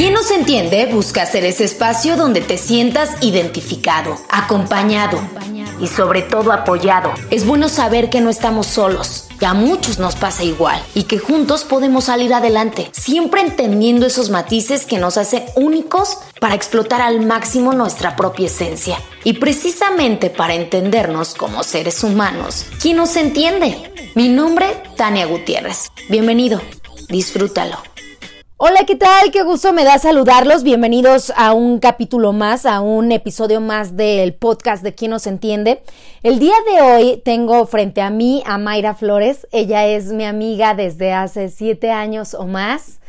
Quien nos entiende busca ser ese espacio donde te sientas identificado, acompañado y sobre todo apoyado. Es bueno saber que no estamos solos, que a muchos nos pasa igual y que juntos podemos salir adelante, siempre entendiendo esos matices que nos hacen únicos para explotar al máximo nuestra propia esencia. Y precisamente para entendernos como seres humanos, ¿quién nos entiende? Mi nombre, Tania Gutiérrez. Bienvenido, disfrútalo. Hola, ¿qué tal? Qué gusto me da saludarlos. Bienvenidos a un capítulo más, a un episodio más del podcast de Quién nos entiende. El día de hoy tengo frente a mí a Mayra Flores. Ella es mi amiga desde hace siete años o más.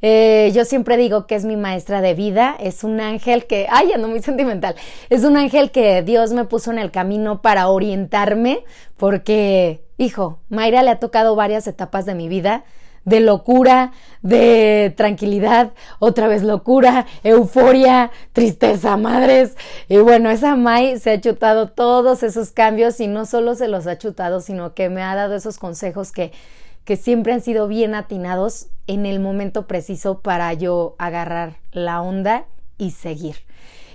Eh, yo siempre digo que es mi maestra de vida, es un ángel que, ay, ando muy sentimental, es un ángel que Dios me puso en el camino para orientarme, porque, hijo, Mayra le ha tocado varias etapas de mi vida de locura, de tranquilidad, otra vez locura, euforia, tristeza, madres. Y bueno, esa Mai se ha chutado todos esos cambios y no solo se los ha chutado, sino que me ha dado esos consejos que, que siempre han sido bien atinados en el momento preciso para yo agarrar la onda y seguir.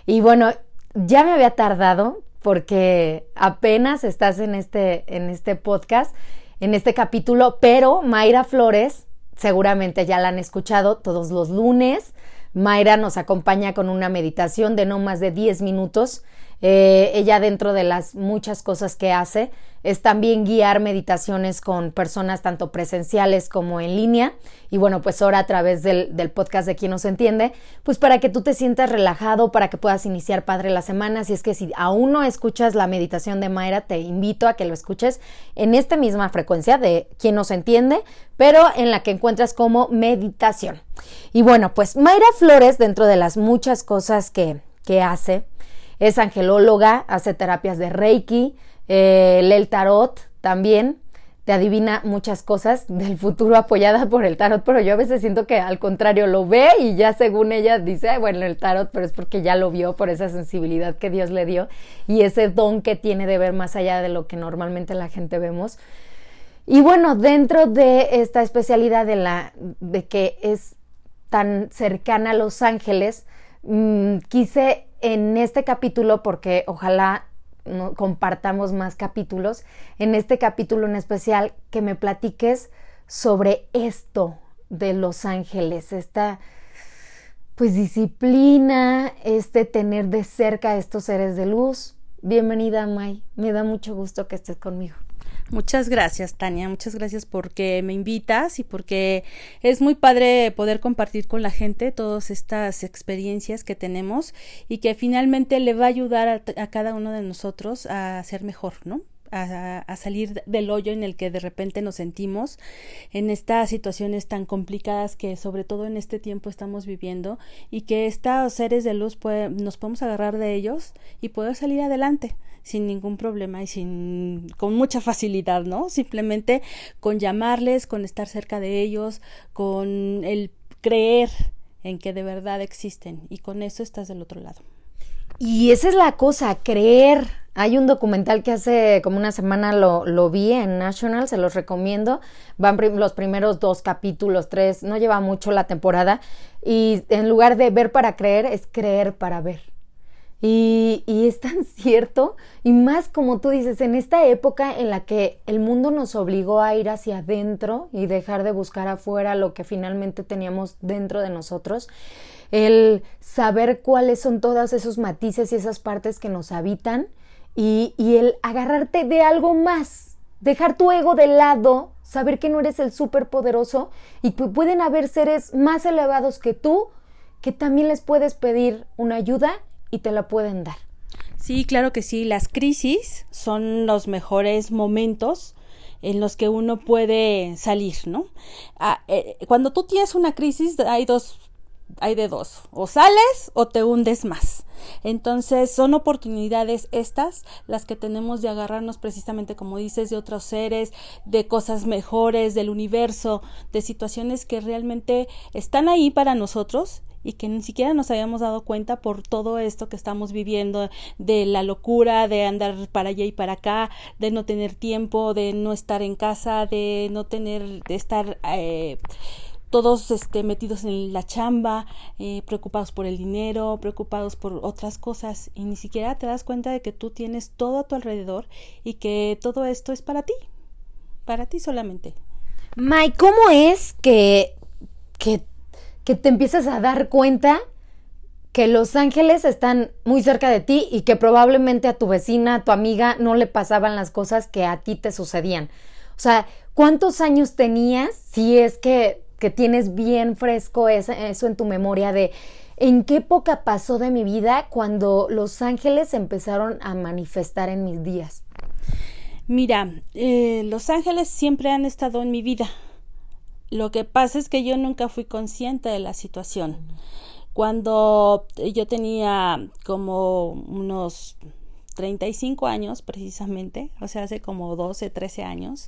Y bueno, ya me había tardado porque apenas estás en este, en este podcast en este capítulo, pero Mayra Flores, seguramente ya la han escuchado todos los lunes. Mayra nos acompaña con una meditación de no más de 10 minutos. Eh, ella dentro de las muchas cosas que hace es también guiar meditaciones con personas tanto presenciales como en línea. Y bueno, pues ahora a través del, podcast de Quien nos entiende, pues para que tú te sientas relajado, para que puedas iniciar padre la semana. Si es que si aún no escuchas la meditación de Mayra, te invito a que lo escuches en esta misma frecuencia de Quien nos entiende, pero en la que encuentras como meditación. Y bueno, pues Mayra Flores, dentro de las muchas cosas que, que hace, es angelóloga, hace terapias de Reiki, eh, lee el tarot también, te adivina muchas cosas del futuro apoyada por el tarot, pero yo a veces siento que al contrario lo ve y ya según ella dice, bueno, el tarot, pero es porque ya lo vio por esa sensibilidad que Dios le dio y ese don que tiene de ver más allá de lo que normalmente la gente vemos. Y bueno, dentro de esta especialidad de la de que es tan cercana a Los Ángeles, mm, quise en este capítulo porque ojalá compartamos más capítulos, en este capítulo en especial que me platiques sobre esto de Los Ángeles, esta pues disciplina, este tener de cerca a estos seres de luz. Bienvenida, May. Me da mucho gusto que estés conmigo. Muchas gracias, Tania. Muchas gracias porque me invitas y porque es muy padre poder compartir con la gente todas estas experiencias que tenemos y que finalmente le va a ayudar a, cada uno de nosotros a ser mejor, ¿no? a, salir del hoyo en el que de repente nos sentimos, en estas situaciones tan complicadas que sobre todo en este tiempo estamos viviendo y que estos seres de luz nos podemos agarrar de ellos y poder salir adelante sin ningún problema y sin con mucha facilidad, ¿no? Simplemente con llamarles, con estar cerca de ellos, con el creer en que de verdad existen y con eso estás del otro lado. Y esa es la cosa, creer. Hay un documental que hace como una semana lo, lo vi en National, se los recomiendo. Van los primeros dos capítulos, tres, no lleva mucho la temporada. Y en lugar de ver para creer, es creer para ver. Y, y, es tan cierto, y más como tú dices, en esta época en la que el mundo nos obligó a ir hacia adentro y dejar de buscar afuera lo que finalmente teníamos dentro de nosotros, el saber cuáles son todos esos matices y esas partes que nos habitan y, y el agarrarte de algo más, dejar tu ego de lado, saber que no eres el superpoderoso y que pueden haber seres más elevados que tú que también les puedes pedir una ayuda y te la pueden dar. Sí, claro que sí. Las crisis son los mejores momentos en los que uno puede salir, ¿no? Ah, eh, cuando tú tienes una crisis hay dos hay de dos, o sales o te hundes más. Entonces son oportunidades estas las que tenemos de agarrarnos precisamente como dices de otros seres, de cosas mejores del universo, de situaciones que realmente están ahí para nosotros y que ni siquiera nos habíamos dado cuenta por todo esto que estamos viviendo, de la locura, de andar para allá y para acá, de no tener tiempo, de no estar en casa, de no tener, de estar eh, todos este, metidos en la chamba, eh, preocupados por el dinero, preocupados por otras cosas y ni siquiera te das cuenta de que tú tienes todo a tu alrededor y que todo esto es para ti, para ti solamente. May, ¿cómo es que, que, que te empiezas a dar cuenta que los ángeles están muy cerca de ti y que probablemente a tu vecina, a tu amiga, no le pasaban las cosas que a ti te sucedían? O sea, ¿cuántos años tenías si es que, que tienes bien fresco eso en tu memoria de en qué época pasó de mi vida cuando los ángeles empezaron a manifestar en mis días? Mira, eh, los ángeles siempre han estado en mi vida. Lo que pasa es que yo nunca fui consciente de la situación. Cuando yo tenía como unos 35 años precisamente, o sea, hace como 12, 13 años,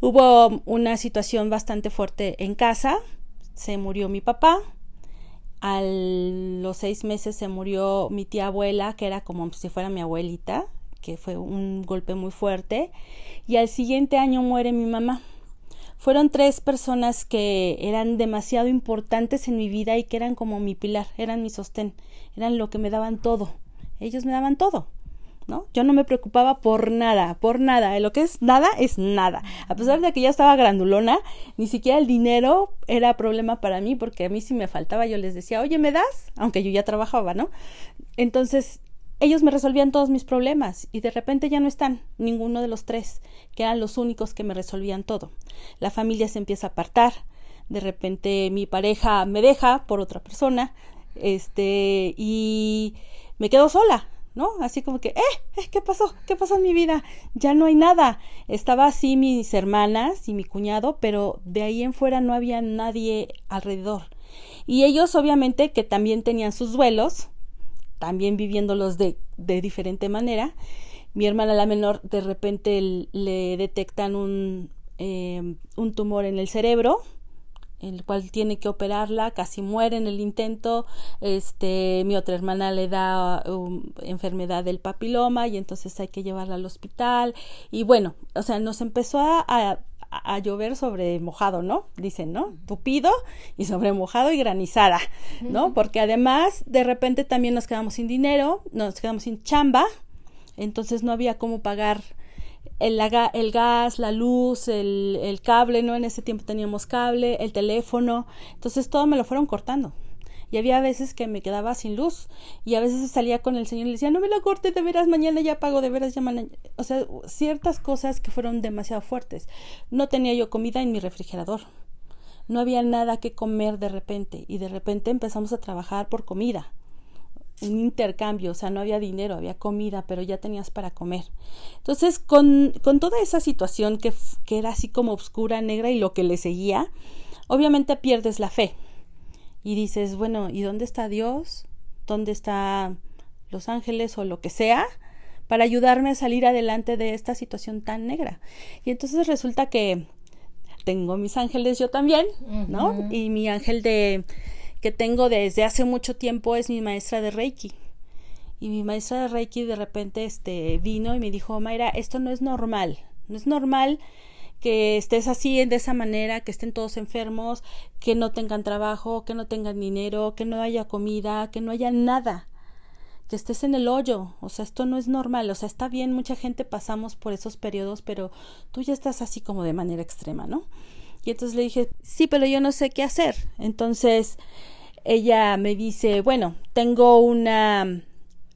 hubo una situación bastante fuerte en casa, se murió mi papá, a los seis meses se murió mi tía abuela, que era como si fuera mi abuelita, que fue un golpe muy fuerte, y al siguiente año muere mi mamá. Fueron tres personas que eran demasiado importantes en mi vida y que eran como mi pilar, eran mi sostén, eran lo que me daban todo. Ellos me daban todo. ¿no? Yo no me preocupaba por nada, por nada. Lo que es nada es nada. A pesar de que ya estaba grandulona, ni siquiera el dinero era problema para mí, porque a mí si me faltaba yo les decía, oye, ¿me das? Aunque yo ya trabajaba, ¿no? Entonces, ellos me resolvían todos mis problemas y de repente ya no están ninguno de los tres, que eran los únicos que me resolvían todo. La familia se empieza a apartar, de repente mi pareja me deja por otra persona, este, y me quedo sola, ¿no? Así como que, eh, eh, ¿qué pasó? ¿Qué pasó en mi vida? Ya no hay nada. Estaba así mis hermanas y mi cuñado, pero de ahí en fuera no había nadie alrededor. Y ellos obviamente que también tenían sus duelos, también viviéndolos de, de diferente manera. Mi hermana la menor de repente le detectan un, eh, un tumor en el cerebro, el cual tiene que operarla, casi muere en el intento, este, mi otra hermana le da um, enfermedad del papiloma y entonces hay que llevarla al hospital y bueno, o sea, nos empezó a, a, a llover sobre mojado, ¿no? Dicen, ¿no? Tupido y sobre mojado y granizada, ¿no? Porque además de repente también nos quedamos sin dinero, nos quedamos sin chamba, entonces no había cómo pagar el, gas, la luz, el, cable, ¿no? En ese tiempo teníamos cable, el teléfono, entonces todo me lo fueron cortando. Y había veces que me quedaba sin luz y a veces salía con el señor y le decía, no me la corte, de veras, mañana ya pago, de veras, ya mañana. O sea, ciertas cosas que fueron demasiado fuertes. No tenía yo comida en mi refrigerador. No había nada que comer de repente y de repente empezamos a trabajar por comida un intercambio, o sea, no había dinero, había comida, pero ya tenías para comer. Entonces, con, con toda esa situación que, que era así como oscura, negra y lo que le seguía, obviamente pierdes la fe. Y dices, bueno, ¿y dónde está Dios? ¿Dónde está los ángeles o lo que sea? para ayudarme a salir adelante de esta situación tan negra. Y entonces resulta que tengo mis ángeles yo también, ¿no? Y mi ángel de que tengo desde hace mucho tiempo es mi maestra de Reiki. Y mi maestra de Reiki de repente este, vino y me dijo, Mayra, esto no es normal, no es normal que estés así de esa manera, que estén todos enfermos, que no tengan trabajo, que no tengan dinero, que no haya comida, que no haya nada, que estés en el hoyo, o sea, esto no es normal, o sea, está bien, mucha gente pasamos por esos periodos, pero tú ya estás así como de manera extrema, ¿no? Y entonces le dije, sí, pero yo no sé qué hacer. Entonces ella me dice, bueno, tengo una,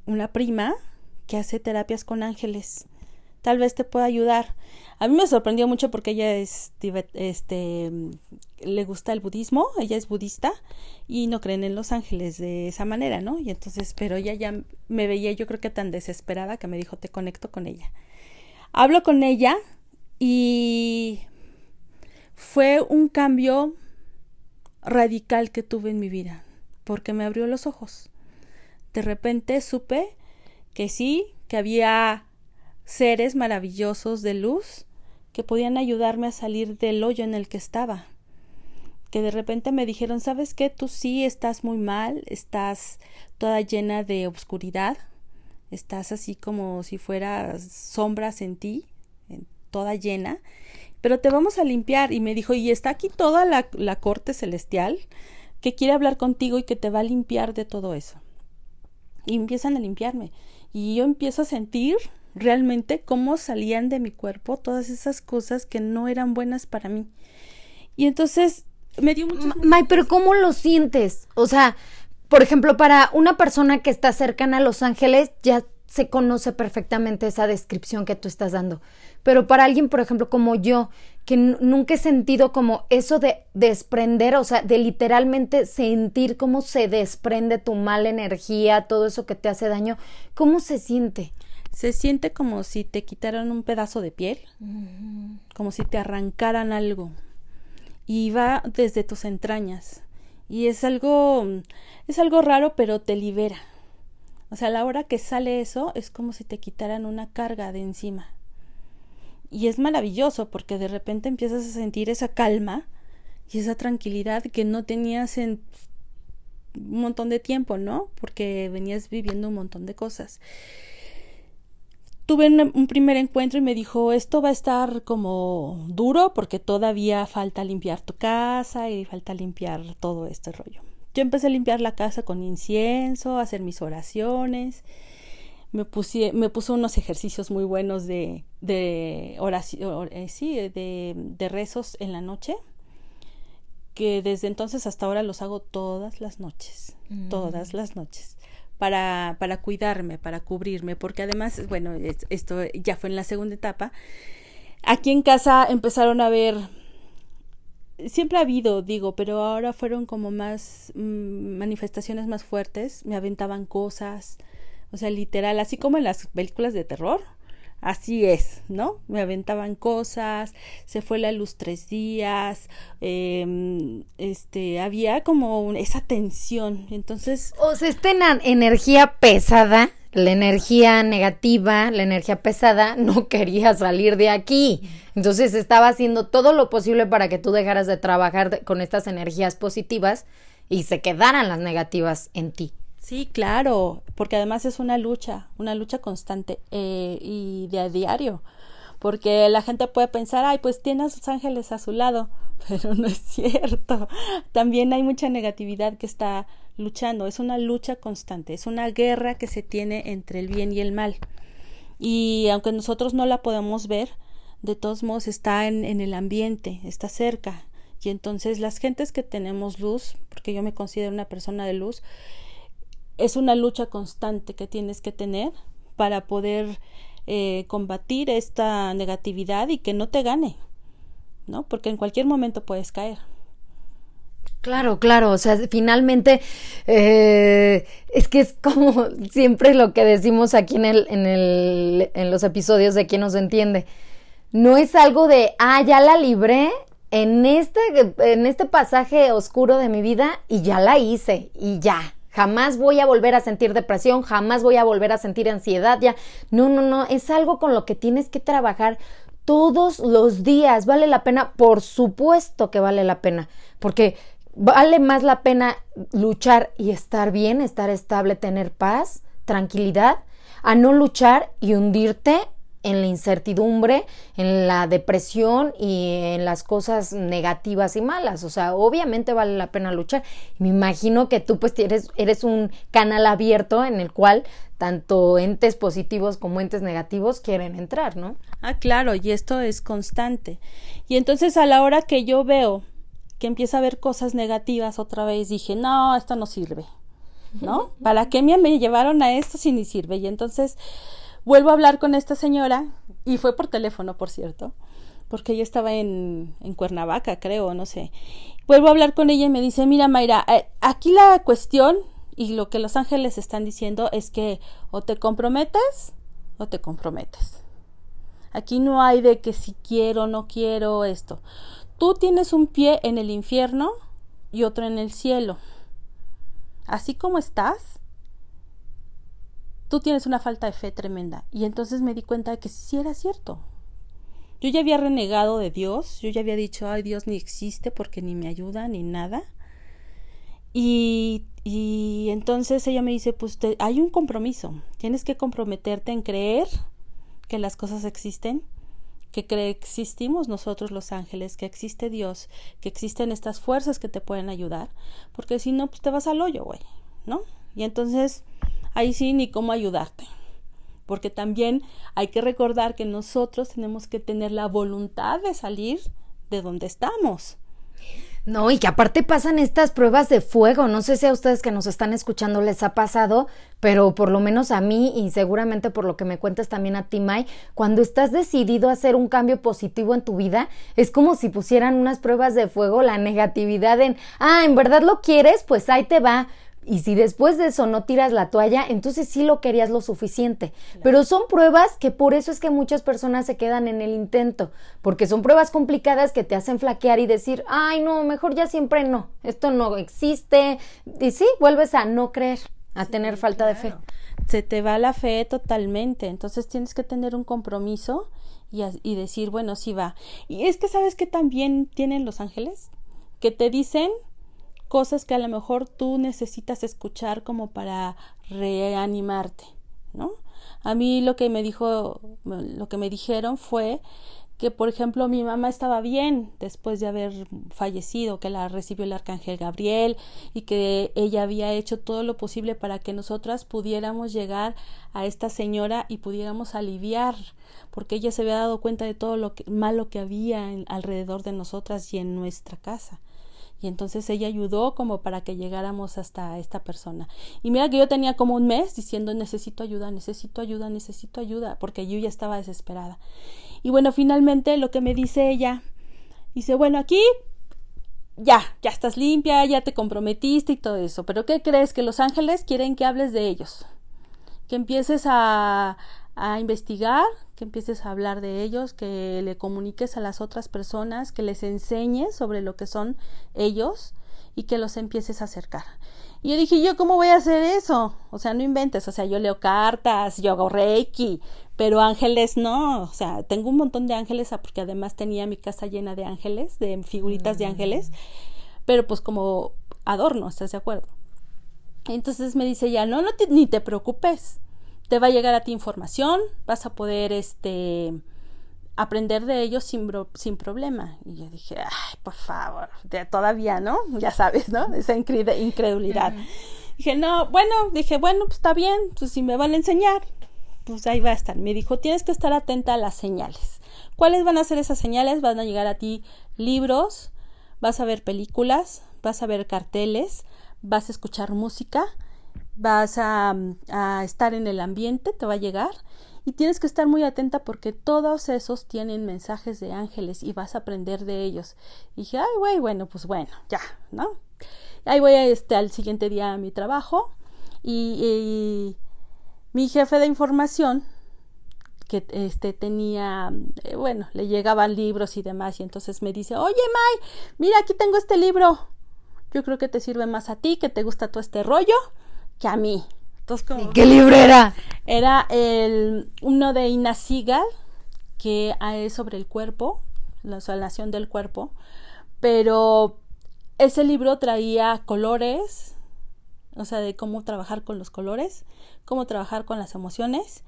una prima que hace terapias con ángeles. Tal vez te pueda ayudar. A mí me sorprendió mucho porque ella es, este, le gusta el budismo, ella es budista y no creen en los ángeles de esa manera, ¿no? Y entonces, pero ella ya me veía yo creo que tan desesperada que me dijo, te conecto con ella. Hablo con ella y fue un cambio radical que tuve en mi vida, porque me abrió los ojos. De repente supe que sí, que había seres maravillosos de luz que podían ayudarme a salir del hoyo en el que estaba. Que de repente me dijeron, ¿sabes qué? Tú sí estás muy mal, estás toda llena de obscuridad, estás así como si fueras sombras en ti, toda llena, pero te vamos a limpiar. Y me dijo, y está aquí toda la, la corte celestial que quiere hablar contigo y que te va a limpiar de todo eso. Y empiezan a limpiarme. Y yo empiezo a sentir realmente cómo salían de mi cuerpo todas esas cosas que no eran buenas para mí. Y entonces me dio mucho... May, pero ¿cómo lo sientes? O sea, por ejemplo, para una persona que está cercana a Los Ángeles, ya se conoce perfectamente esa descripción que tú estás dando. Pero para alguien, por ejemplo, como yo, que nunca he sentido como eso de desprender, o sea, de literalmente sentir cómo se desprende tu mala energía, todo eso que te hace daño, ¿cómo se siente? Se siente como si te quitaran un pedazo de piel, como si te arrancaran algo. Y va desde tus entrañas. Y es algo, es algo raro, pero te libera o sea, a la hora que sale eso es como si te quitaran una carga de encima. Y es maravilloso porque de repente empiezas a sentir esa calma y esa tranquilidad que no tenías en un montón de tiempo, ¿no? Porque venías viviendo un montón de cosas. Tuve un, primer encuentro y me dijo, esto va a estar como duro porque todavía falta limpiar tu casa y falta limpiar todo este rollo. Yo empecé a limpiar la casa con incienso, a hacer mis oraciones. Me, puse, me puso unos ejercicios muy buenos de, de oración, eh, sí, de, de rezos en la noche, que desde entonces hasta ahora los hago todas las noches, mm. todas las noches para, para cuidarme, para cubrirme, porque además, bueno, esto ya fue en la segunda etapa. Aquí en casa empezaron a ver siempre ha habido, digo, pero ahora fueron como más mm, manifestaciones más fuertes, me aventaban cosas, o sea, literal, así como en las películas de terror, así es, ¿no? Me aventaban cosas, se fue la luz tres días, eh, este, había como esa tensión, entonces... O sea, esta energía pesada la energía negativa, la energía pesada, no quería salir de aquí. Entonces estaba haciendo todo lo posible para que tú dejaras de trabajar con estas energías positivas y se quedaran las negativas en ti. Sí, claro, porque además es una lucha, una lucha constante eh, y de a diario, porque la gente puede pensar, ay, pues tiene a sus ángeles a su lado, pero no es cierto. También hay mucha negatividad que está luchando, es una lucha constante, es una guerra que se tiene entre el bien y el mal. Y aunque nosotros no la podemos ver, de todos modos está en, en el ambiente, está cerca. Y entonces las gentes que tenemos luz, porque yo me considero una persona de luz, es una lucha constante que tienes que tener para poder eh, combatir esta negatividad y que no te gane, ¿no? Porque en cualquier momento puedes caer. Claro, claro, o sea, finalmente eh, es que es como siempre lo que decimos aquí en el, en el, en los episodios de quien nos entiende. No es algo de, ah, ya la libré en este, en este pasaje oscuro de mi vida y ya la hice y ya. Jamás voy a volver a sentir depresión, jamás voy a volver a sentir ansiedad, ya. No, no, no, es algo con lo que tienes que trabajar todos los días. ¿Vale la pena? Por supuesto que vale la pena, porque vale más la pena luchar y estar bien, estar estable, tener paz, tranquilidad, a no luchar y hundirte en la incertidumbre, en la depresión y en las cosas negativas y malas. O sea, obviamente vale la pena luchar. Me imagino que tú pues eres, eres un canal abierto en el cual tanto entes positivos como entes negativos quieren entrar, ¿no? Ah, claro, y esto es constante. Y entonces a la hora que yo veo que empieza a ver cosas negativas otra vez, dije, no, esto no sirve, ¿no? ¿Para qué me, llevaron a esto si ni sirve? Y entonces vuelvo a hablar con esta señora, y fue por teléfono, por cierto, porque ella estaba en, en Cuernavaca, creo, no sé. Vuelvo a hablar con ella y me dice, mira, Mayra, eh, aquí la cuestión y lo que los ángeles están diciendo es que o te comprometes o te comprometes. Aquí no hay de que si quiero no quiero esto. Tú tienes un pie en el infierno y otro en el cielo. Así como estás, tú tienes una falta de fe tremenda. Y entonces me di cuenta de que sí era cierto. Yo ya había renegado de Dios, yo ya había dicho, ay, Dios ni existe porque ni me ayuda ni nada. Y, y entonces ella me dice, pues hay un compromiso, tienes que comprometerte en creer que las cosas existen que existimos nosotros los ángeles, que existe Dios, que existen estas fuerzas que te pueden ayudar, porque si no, pues te vas al hoyo, güey, ¿no? Y entonces, ahí sí, ni cómo ayudarte. Porque también hay que recordar que nosotros tenemos que tener la voluntad de salir de donde estamos. No, y que aparte pasan estas pruebas de fuego. No sé si a ustedes que nos están escuchando les ha pasado, pero por lo menos a mí y seguramente por lo que me cuentas también a ti, Mai, cuando estás decidido a hacer un cambio positivo en tu vida, es como si pusieran unas pruebas de fuego, la negatividad en, ah, en verdad lo quieres, pues ahí te va. Y si después de eso no tiras la toalla, entonces sí lo querías lo suficiente. Pero son pruebas que por eso es que muchas personas se quedan en el intento, porque son pruebas complicadas que te hacen flaquear y decir, ay no, mejor ya siempre no, esto no existe. Y sí, vuelves a no creer, a tener falta de fe. Se te va la fe totalmente, entonces tienes que tener un compromiso y, y decir, bueno, sí va. Y es que sabes que también tienen los ángeles, que te dicen cosas que a lo mejor tú necesitas escuchar como para reanimarte, ¿no? A mí lo que me dijo, lo que me dijeron fue que, por ejemplo, mi mamá estaba bien después de haber fallecido, que la recibió el arcángel Gabriel y que ella había hecho todo lo posible para que nosotras pudiéramos llegar a esta señora y pudiéramos aliviar, porque ella se había dado cuenta de todo lo que, malo que había alrededor de nosotras y en nuestra casa y entonces ella ayudó como para que llegáramos hasta esta persona. Y mira que yo tenía como un mes diciendo necesito ayuda, necesito ayuda, necesito ayuda, porque yo ya estaba desesperada. Y bueno, finalmente lo que me dice ella, dice, bueno, aquí ya, ya estás limpia, ya te comprometiste y todo eso, pero ¿qué crees? Que los ángeles quieren que hables de ellos, que empieces a, a investigar, que empieces a hablar de ellos, que le comuniques a las otras personas, que les enseñes sobre lo que son ellos y que los empieces a acercar. Y yo dije, ¿yo cómo voy a hacer eso? O sea, no inventes, o sea, yo leo cartas, yo hago reiki, pero ángeles no, o sea, tengo un montón de ángeles ah, porque además tenía mi casa llena de ángeles, de figuritas de ángeles, mm. pero pues como adorno, ¿estás de acuerdo? Entonces me dice ya, no, no ni te preocupes, te va a llegar a ti información, vas a poder este aprender de ellos sin, sin problema. Y yo dije, ay, por favor, todavía, ¿no? Ya sabes, ¿no? Esa incredulidad. Dije, no, bueno, dije, bueno, pues está bien, pues si me van a enseñar, pues ahí va a estar. Me dijo, tienes que estar atenta a las señales. ¿Cuáles van a ser esas señales? Van a llegar a ti libros, vas a ver películas, vas a ver carteles, vas a escuchar música, vas a, estar en el ambiente, te va a llegar y tienes que estar muy atenta porque todos esos tienen mensajes de ángeles y vas a aprender de ellos. Y dije, ay, güey, bueno, pues bueno, ya, ¿no? Ahí voy a, este, al siguiente día a mi trabajo y, mi jefe de información que este tenía, eh, bueno, le llegaban libros y demás y entonces me dice, oye, May, mira, aquí tengo este libro. Yo creo que te sirve más a ti, que te gusta todo este rollo que a mí. Entonces, ¿Qué libro era? Era el, uno de Ina Sigal, que es sobre el cuerpo, la sanación del cuerpo, pero ese libro traía colores, o sea, de cómo trabajar con los colores, cómo trabajar con las emociones,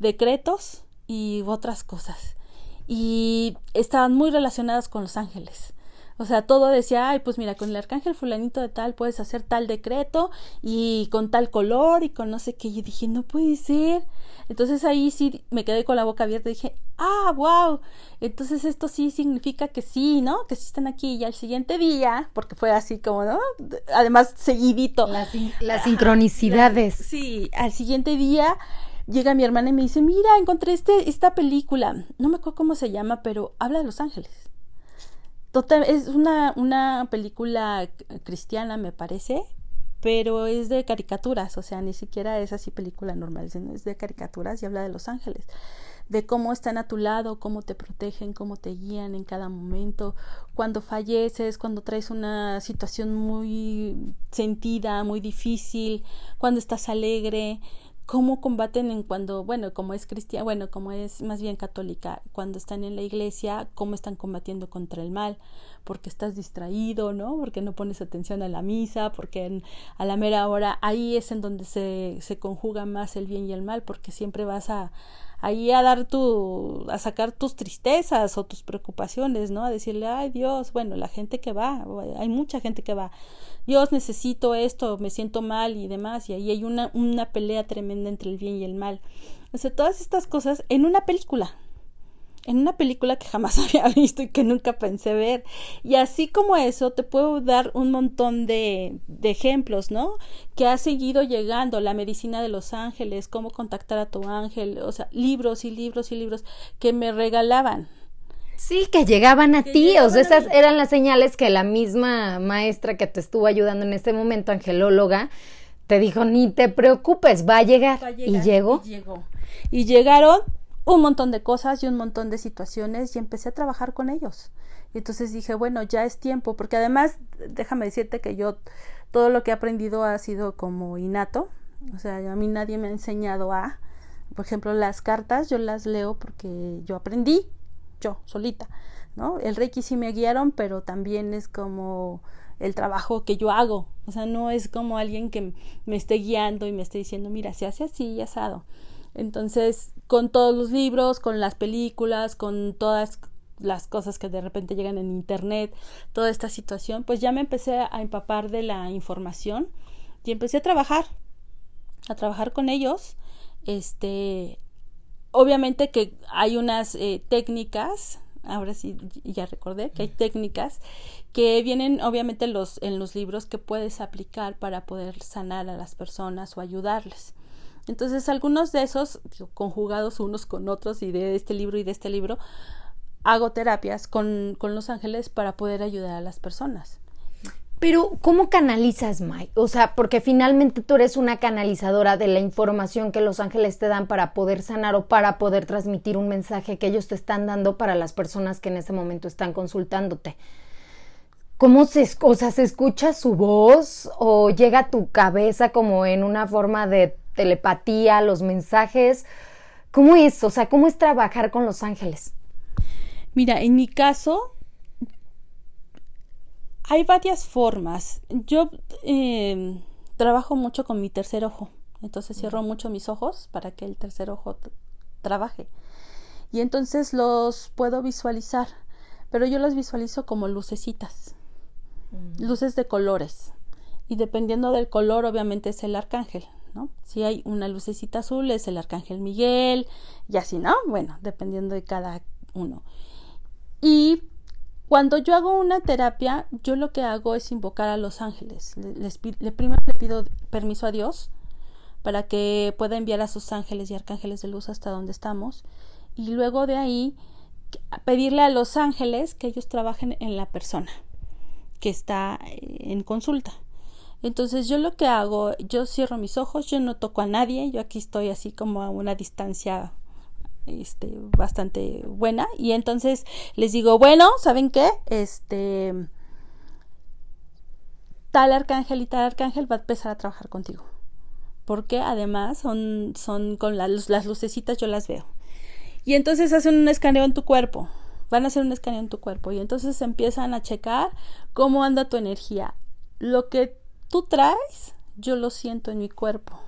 decretos y otras cosas. Y estaban muy relacionadas con los ángeles. O sea, todo decía, ay, pues mira, con el arcángel fulanito de tal puedes hacer tal decreto y con tal color y con no sé qué. Y dije, no puede ser. Entonces ahí sí me quedé con la boca abierta y dije, ah, wow. Entonces esto sí significa que sí, ¿no? Que sí están aquí. Y al siguiente día, porque fue así como, ¿no? Además, seguidito. Las, las sincronicidades. sí, al siguiente día llega mi hermana y me dice, mira, encontré este, esta película. No me acuerdo cómo se llama, pero habla de Los Ángeles. Total, es una, una película cristiana, me parece, pero es de caricaturas, o sea, ni siquiera es así película normal, es de caricaturas y habla de los ángeles, de cómo están a tu lado, cómo te protegen, cómo te guían en cada momento, cuando falleces, cuando traes una situación muy sentida, muy difícil, cuando estás alegre, cómo combaten en cuando, bueno, como es cristiana, bueno, como es más bien católica, cuando están en la iglesia, cómo están combatiendo contra el mal, porque estás distraído, ¿no? Porque no pones atención a la misa, porque a la mera hora ahí es en donde se, se conjuga más el bien y el mal, porque siempre vas a, ahí a dar tu, a sacar tus tristezas o tus preocupaciones, ¿no? A decirle, ay Dios, bueno, la gente que va, hay mucha gente que va, Dios necesito esto, me siento mal y demás, y ahí hay una, una pelea tremenda entre el bien y el mal. O sea, todas estas cosas en una película, en una película que jamás había visto y que nunca pensé ver. Y así como eso, te puedo dar un montón de, de, ejemplos, ¿no? Que ha seguido llegando, la medicina de los ángeles, cómo contactar a tu ángel, o sea, libros y libros y libros que me regalaban. Sí, que llegaban a ti, o sea, esas eran las señales que la misma maestra que te estuvo ayudando en este momento, angelóloga, te dijo, ni te preocupes, va a llegar. y llegó. Y llegó. Y llegaron un montón de cosas y un montón de situaciones y empecé a trabajar con ellos. Y entonces dije, bueno, ya es tiempo, porque además, déjame decirte que yo todo lo que he aprendido ha sido como innato, o sea, a mí nadie me ha enseñado a, por ejemplo, las cartas yo las leo porque yo aprendí, yo solita, ¿no? El Reiki sí me guiaron, pero también es como el trabajo que yo hago, o sea, no es como alguien que me esté guiando y me esté diciendo, mira, se hace así y asado. Entonces, con todos los libros, con las películas, con todas las cosas que de repente llegan en internet, toda esta situación, pues ya me empecé a empapar de la información y empecé a trabajar, a trabajar con ellos. Este, obviamente que hay unas eh, técnicas, ahora sí ya recordé que hay técnicas que vienen obviamente los, en los libros que puedes aplicar para poder sanar a las personas o ayudarles. Entonces, algunos de esos, conjugados unos con otros y de este libro y de este libro, hago terapias con, con los ángeles para poder ayudar a las personas. Pero, ¿cómo canalizas, Mike? O sea, porque finalmente tú eres una canalizadora de la información que los ángeles te dan para poder sanar o para poder transmitir un mensaje que ellos te están dando para las personas que en ese momento están consultándote. ¿Cómo se, o sea, se escucha su voz o llega a tu cabeza como en una forma de telepatía, los mensajes. ¿Cómo es? O sea, ¿cómo es trabajar con los ángeles? Mira, en mi caso hay varias formas. Yo em, trabajo mucho con mi tercer ojo. Entonces cierro mucho mis ojos para que el tercer ojo trabaje. Y entonces los puedo visualizar. Pero yo los visualizo como lucecitas. Mm. Luces de colores. Y dependiendo del color, obviamente es el arcángel. Si hay una lucecita azul es el arcángel Miguel y así, ¿no? Bueno, dependiendo de cada uno. Y cuando yo hago una terapia, yo lo que hago es invocar a los ángeles. le primero le pido permiso a Dios para que pueda enviar a sus ángeles y arcángeles de luz hasta donde estamos. Y luego de ahí pedirle a los ángeles que ellos trabajen en la persona que está eh, en consulta. Entonces yo lo que hago, yo cierro mis ojos, yo no toco a nadie, yo aquí estoy así como a una distancia este bastante buena y entonces les digo, bueno, ¿saben qué? Este tal arcángel y tal arcángel va a empezar a trabajar contigo. Porque además son, son con las lucecitas yo las veo. Y entonces hacen un escaneo en tu cuerpo. Van a hacer un escaneo en tu cuerpo. Y entonces empiezan a checar cómo anda tu energía. Lo que tú traes, yo lo siento en mi cuerpo.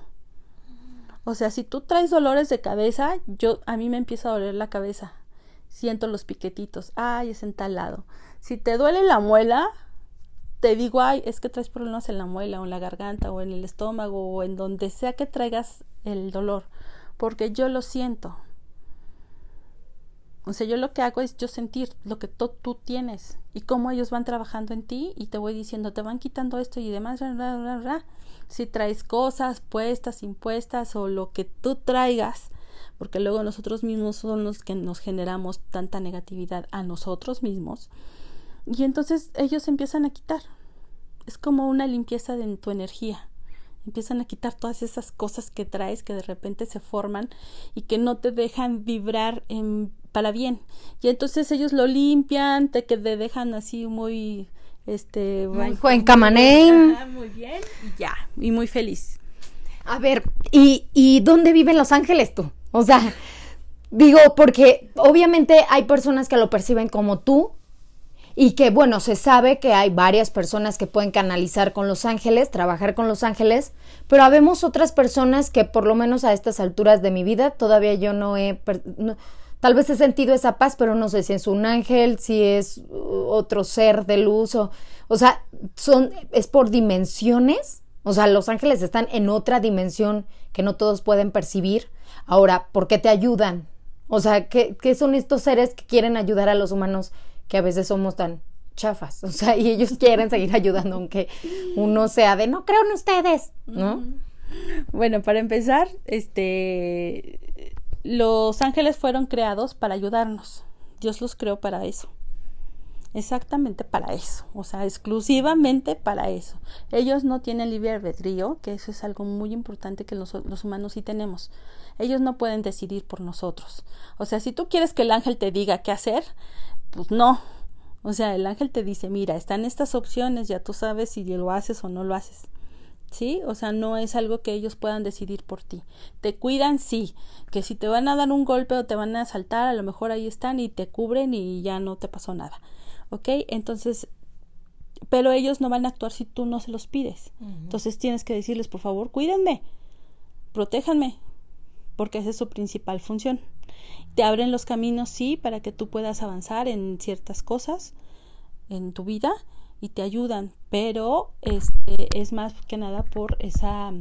O sea, si tú traes dolores de cabeza, yo a mí me empieza a doler la cabeza. Siento los piquetitos. Ay, es en tal lado. Si te duele la muela, te digo, ay, es que traes problemas en la muela o en la garganta o en el estómago o en donde sea que traigas el dolor, porque yo lo siento. O sea, yo lo que hago es yo sentir lo que tú tienes y cómo ellos van trabajando en ti y te voy diciendo, te van quitando esto y demás, si traes cosas puestas, impuestas o lo que tú traigas, porque luego nosotros mismos somos los que nos generamos tanta negatividad a nosotros mismos y entonces ellos empiezan a quitar. Es como una limpieza de tu energía empiezan a quitar todas esas cosas que traes que de repente se forman y que no te dejan vibrar en para bien. Y entonces ellos lo limpian, te que te dejan así muy este muy en muy bien y ya, y muy feliz. A ver, ¿y, ¿y dónde viven los ángeles tú? O sea, digo, porque obviamente hay personas que lo perciben como tú y que bueno, se sabe que hay varias personas que pueden canalizar con los ángeles, trabajar con los ángeles, pero habemos otras personas que por lo menos a estas alturas de mi vida todavía yo no he... tal vez he sentido esa paz, pero no sé si es un ángel, si es otro ser de luz o... O sea, son, es por dimensiones. O sea, los ángeles están en otra dimensión que no todos pueden percibir. Ahora, ¿por qué te ayudan? O sea, ¿qué, ¿qué son estos seres que quieren ayudar a los humanos? que a veces somos tan chafas, o sea, y ellos quieren seguir ayudando aunque uno sea de no creo en ustedes, ¿no? Bueno, para empezar, este los ángeles fueron creados para ayudarnos. Dios los creó para eso. Exactamente para eso, o sea, exclusivamente para eso. Ellos no tienen libre albedrío, que eso es algo muy importante que los, humanos sí tenemos. Ellos no pueden decidir por nosotros. O sea, si tú quieres que el ángel te diga qué hacer, pues no. O sea, el ángel te dice, mira, están estas opciones, ya tú sabes si lo haces o no lo haces. ¿Sí? O sea, no es algo que ellos puedan decidir por ti. Te cuidan, sí. Que si te van a dar un golpe o te van a asaltar, a lo mejor ahí están y te cubren y ya no te pasó nada. ¿Ok? Entonces, pero ellos no van a actuar si tú no se los pides. Entonces tienes que decirles, por favor, cuídenme, protéjanme, porque esa es su principal función. Te abren los caminos, sí, para que tú puedas avanzar en ciertas cosas en tu vida y te ayudan, pero este, es más que nada por esa,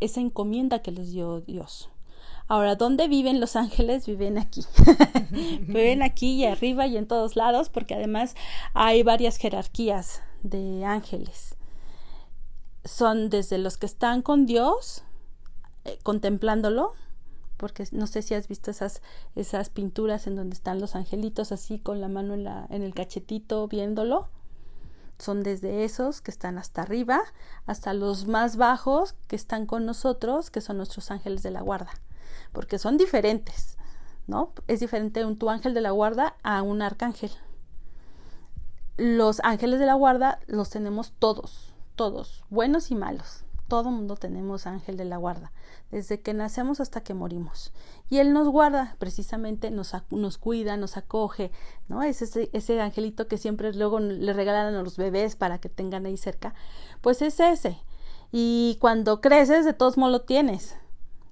esa encomienda que les dio Dios. Ahora, ¿dónde viven los ángeles? Viven aquí. viven aquí y arriba y en todos lados, porque además hay varias jerarquías de ángeles. Son desde los que están con Dios, eh, contemplándolo, porque no sé si has visto esas, esas pinturas en donde están los angelitos así con la mano en, la, en el cachetito viéndolo. Son desde esos que están hasta arriba, hasta los más bajos que están con nosotros, que son nuestros ángeles de la guarda, porque son diferentes, ¿no? Es diferente un tu ángel de la guarda a un arcángel. Los ángeles de la guarda los tenemos todos, todos, buenos y malos todo mundo tenemos ángel de la guarda, desde que nacemos hasta que morimos. Y Él nos guarda, precisamente nos, nos cuida, nos acoge, ¿no? Es ese, ese angelito que siempre luego le regalan a los bebés para que tengan ahí cerca. Pues es ese. Y cuando creces, de todos modos lo tienes.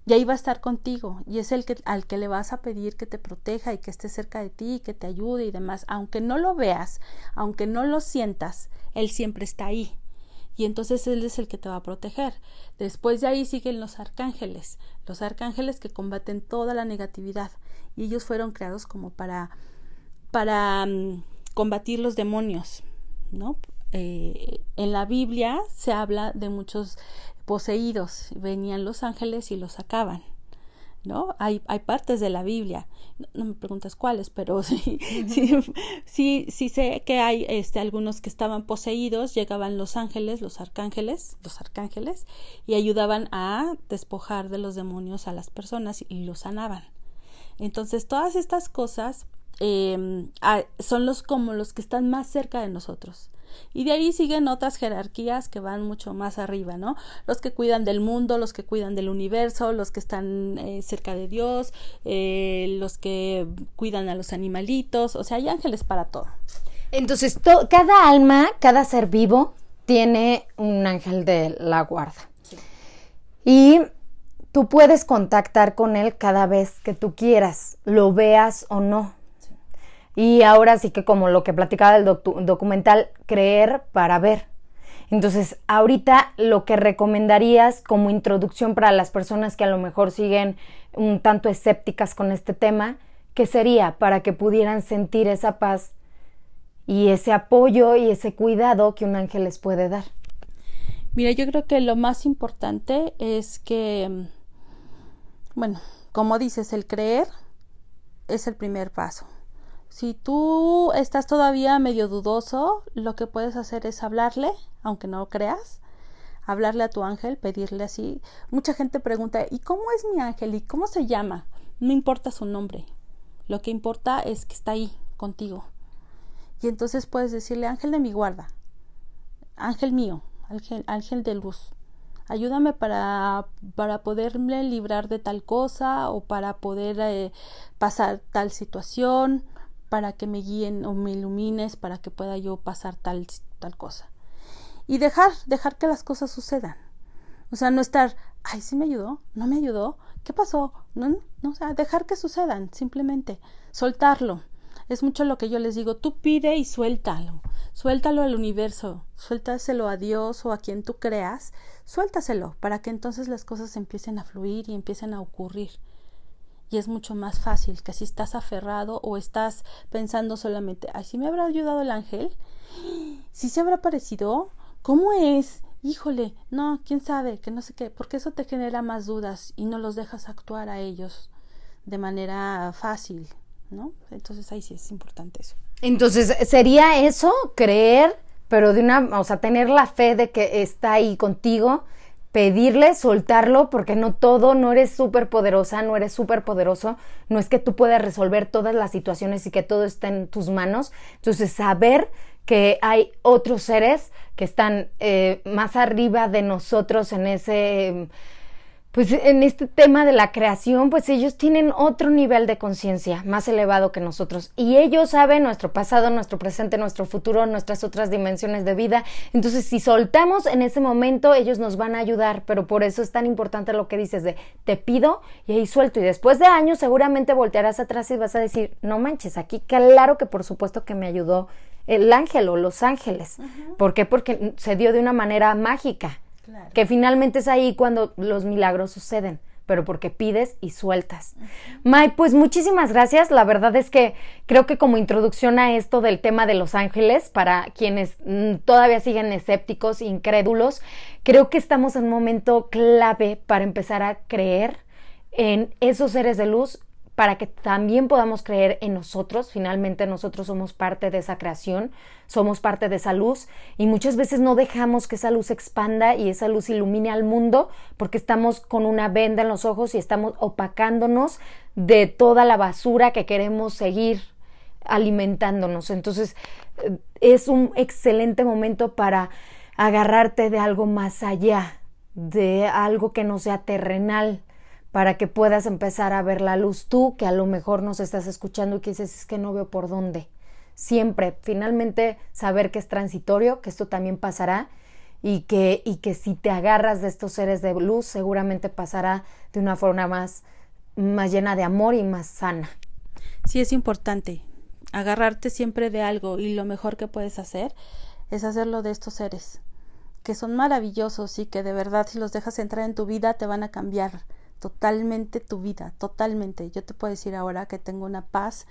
Y ahí va a estar contigo. Y es el que, al que le vas a pedir que te proteja y que esté cerca de ti, que te ayude y demás. Aunque no lo veas, aunque no lo sientas, Él siempre está ahí y entonces Él es el que te va a proteger. Después de ahí siguen los arcángeles, los arcángeles que combaten toda la negatividad y ellos fueron creados como para, para mm, combatir los demonios, ¿no? Eh, en la Biblia se habla de muchos poseídos, venían los ángeles y los sacaban. ¿No? Hay, hay partes de la Biblia, no, me preguntas cuáles, pero sí, sí, sí, sí, sé que hay este, algunos que estaban poseídos, llegaban los ángeles, los arcángeles, los arcángeles, y ayudaban a despojar de los demonios a las personas y los sanaban. Entonces, todas estas cosas eh, son los como los que están más cerca de nosotros. Y de ahí siguen otras jerarquías que van mucho más arriba, ¿no? Los que cuidan del mundo, los que cuidan del universo, los que están eh, cerca de Dios, eh, los que cuidan a los animalitos, o sea, hay ángeles para todo. Entonces, cada alma, cada ser vivo tiene un ángel de la guarda. Y tú puedes contactar con él cada vez que tú quieras, lo veas o no. Y ahora sí que como lo que platicaba el documental, creer para ver. Entonces, ahorita lo que recomendarías como introducción para las personas que a lo mejor siguen un tanto escépticas con este tema, ¿qué sería para que pudieran sentir esa paz y ese apoyo y ese cuidado que un ángel les puede dar? Mira, yo creo que lo más importante es que, bueno, como dices, el creer es el primer paso. Si tú estás todavía medio dudoso, lo que puedes hacer es hablarle, aunque no creas, hablarle a tu ángel, pedirle así. Mucha gente pregunta, ¿y cómo es mi ángel? ¿Y cómo se llama? No importa su nombre. Lo que importa es que está ahí contigo. Y entonces puedes decirle, ángel de mi guarda, ángel mío, ángel, ángel de luz, ayúdame para, para poderme librar de tal cosa o para poder eh, pasar tal situación para que me guíen o me ilumines para que pueda yo pasar tal, tal cosa. Y dejar, dejar que las cosas sucedan. O sea, no estar, ay, sí me ayudó, no me ayudó, ¿qué pasó? No, no, sea, dejar que sucedan, simplemente, soltarlo. Es mucho lo que yo les digo, tú pide y suéltalo, suéltalo al universo, suéltaselo a Dios o a quien tú creas, suéltaselo para que entonces las cosas empiecen a fluir y empiecen a ocurrir y es mucho más fácil que si estás aferrado o estás pensando solamente, ay, si me habrá ayudado el ángel, si se habrá parecido, ¿cómo es? Híjole, no, quién sabe, que no sé qué, porque eso te genera más dudas y no los dejas actuar a ellos de manera fácil, ¿no? Entonces ahí sí es importante eso. Entonces, ¿sería eso creer, pero de una, o sea, tener la fe de que está ahí contigo? Pedirle, soltarlo, porque no todo, no eres súper poderosa, no eres súper poderoso, no es que tú puedas resolver todas las situaciones y que todo está en tus manos. Entonces, saber que hay otros seres que están eh, más arriba de nosotros en ese pues en este tema de la creación, pues ellos tienen otro nivel de conciencia más elevado que nosotros y ellos saben nuestro pasado, nuestro presente, nuestro futuro, nuestras otras dimensiones de vida. Entonces, si soltamos en ese momento, ellos nos van a ayudar, pero por eso es tan importante lo que dices de te pido y ahí suelto y después de años seguramente voltearás atrás y vas a decir, no manches, aquí claro que por supuesto que me ayudó el ángel o los ángeles. ¿Por qué? Porque se dio de una manera mágica que finalmente es ahí cuando los milagros suceden pero porque pides y sueltas. May, pues muchísimas gracias. La verdad es que creo que como introducción a esto del tema de los ángeles, para quienes mm, todavía siguen escépticos, incrédulos, creo que estamos en un momento clave para empezar a creer en esos seres de luz para que también podamos creer en nosotros. Finalmente nosotros somos parte de esa creación, somos parte de esa luz y muchas veces no dejamos que esa luz expanda y esa luz ilumine al mundo porque estamos con una venda en los ojos y estamos opacándonos de toda la basura que queremos seguir alimentándonos. Entonces eh, es un excelente momento para agarrarte de algo más allá, de algo que no sea terrenal, para que puedas empezar a ver la luz tú, que a lo mejor nos estás escuchando y que dices, es que no veo por dónde. Siempre, finalmente, saber que es transitorio, que esto también pasará y que, y que si te agarras de estos seres de luz, seguramente pasará de una forma más, más llena de amor y más sana. Sí, es importante agarrarte siempre de algo y lo mejor que puedes hacer es hacerlo de estos seres que son maravillosos y que de verdad si los dejas entrar en tu vida te van a cambiar totalmente tu vida, totalmente. Yo te puedo decir ahora que tengo una paz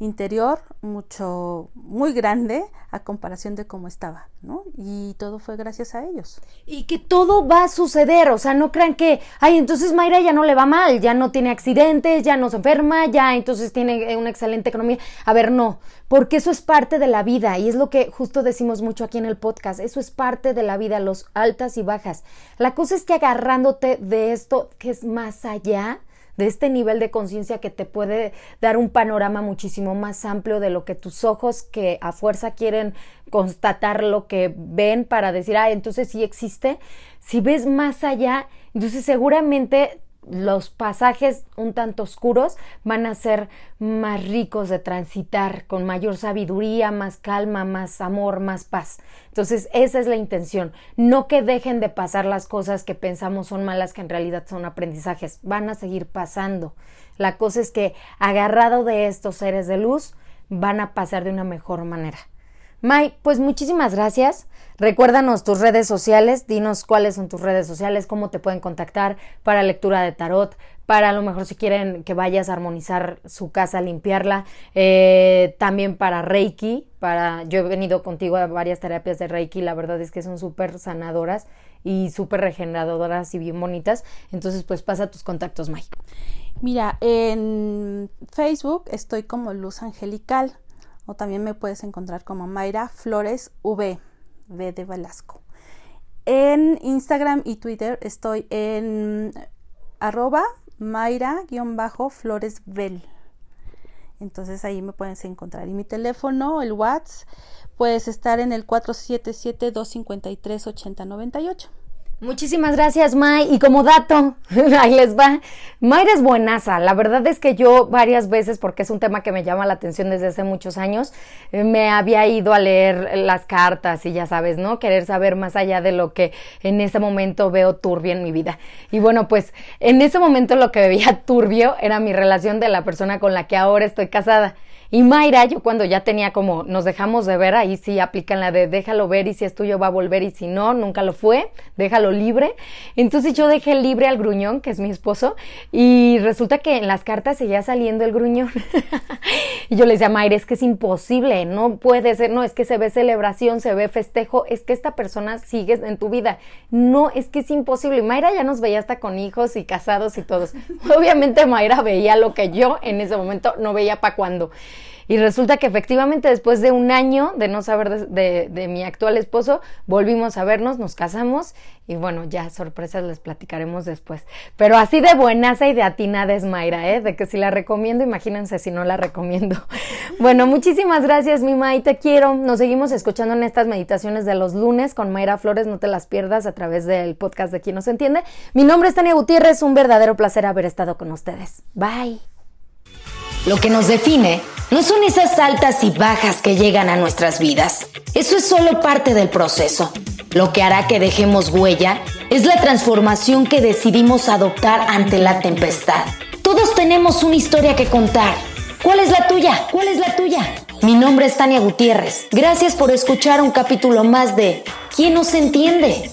interior mucho muy grande a comparación de cómo estaba, ¿no? Y todo fue gracias a ellos. Y que todo va a suceder, o sea, no crean que, ay, entonces Mayra ya no le va mal, ya no tiene accidentes, ya no se enferma, ya entonces tiene una excelente economía. A ver, no, porque eso es parte de la vida y es lo que justo decimos mucho aquí en el podcast, eso es parte de la vida, los altas y bajas. La cosa es que agarrándote de esto que es más allá, de este nivel de conciencia que te puede dar un panorama muchísimo más amplio de lo que tus ojos que a fuerza quieren constatar lo que ven para decir, ah, entonces sí existe. Si ves más allá, entonces seguramente los pasajes un tanto oscuros van a ser más ricos de transitar, con mayor sabiduría, más calma, más amor, más paz. Entonces, esa es la intención. No que dejen de pasar las cosas que pensamos son malas, que en realidad son aprendizajes. Van a seguir pasando. La cosa es que, agarrado de estos seres de luz, van a pasar de una mejor manera. May, pues muchísimas gracias. Recuérdanos tus redes sociales, dinos cuáles son tus redes sociales, cómo te pueden contactar para lectura de tarot, para a lo mejor si quieren que vayas a armonizar su casa, limpiarla, eh, también para Reiki, para yo he venido contigo a varias terapias de Reiki, la verdad es que son súper sanadoras y súper regeneradoras y bien bonitas, entonces pues pasa tus contactos, May. Mira, en Facebook estoy como Luz Angelical o también me puedes encontrar como Mayra Flores V, V de Velasco. En Instagram y Twitter estoy en arroba Mayra-floresvel. Entonces ahí me puedes encontrar. Y mi teléfono, el WhatsApp, puedes estar en el 477-253-8098. Muchísimas gracias, May. Y como dato, ahí les va. Mayra es buenaza. La verdad es que yo varias veces, porque es un tema que me llama la atención desde hace muchos años, me había ido a leer las cartas y ya sabes, ¿no? Querer saber más allá de lo que en ese momento veo turbio en mi vida. Y bueno, pues en ese momento lo que veía turbio era mi relación de la persona con la que ahora estoy casada. Y Mayra, yo cuando ya tenía como nos dejamos de ver, ahí sí aplican la de déjalo ver y si es tuyo va a volver y si no, nunca lo fue, déjalo libre. Entonces yo dejé libre al gruñón, que es mi esposo, y resulta que en las cartas seguía saliendo el gruñón. y yo le decía Mayra, es que es imposible, no puede ser, no, es que se ve celebración, se ve festejo, es que esta persona sigue en tu vida. No, es que es imposible. Y Mayra ya nos veía hasta con hijos y casados y todos. Obviamente Mayra veía lo que yo en ese momento no veía para cuando. Y resulta que efectivamente después de un año de no saber de, mi actual esposo, volvimos a vernos, nos casamos y bueno, ya sorpresas les platicaremos después. Pero así de buenaza y de atinada es Mayra, ¿eh? De que si la recomiendo, imagínense si no la recomiendo. Bueno, muchísimas gracias, mi May, te quiero. Nos seguimos escuchando en estas meditaciones de los lunes con Mayra Flores, no te las pierdas a través del podcast de Quien nos entiende. Mi nombre es Tania Gutiérrez, un verdadero placer haber estado con ustedes. Bye. Lo que nos define no son esas altas y bajas que llegan a nuestras vidas. Eso es solo parte del proceso. Lo que hará que dejemos huella es la transformación que decidimos adoptar ante la tempestad. Todos tenemos una historia que contar. ¿Cuál es la tuya? ¿Cuál es la tuya? Mi nombre es Tania Gutiérrez. Gracias por escuchar un capítulo más de ¿Quién nos entiende?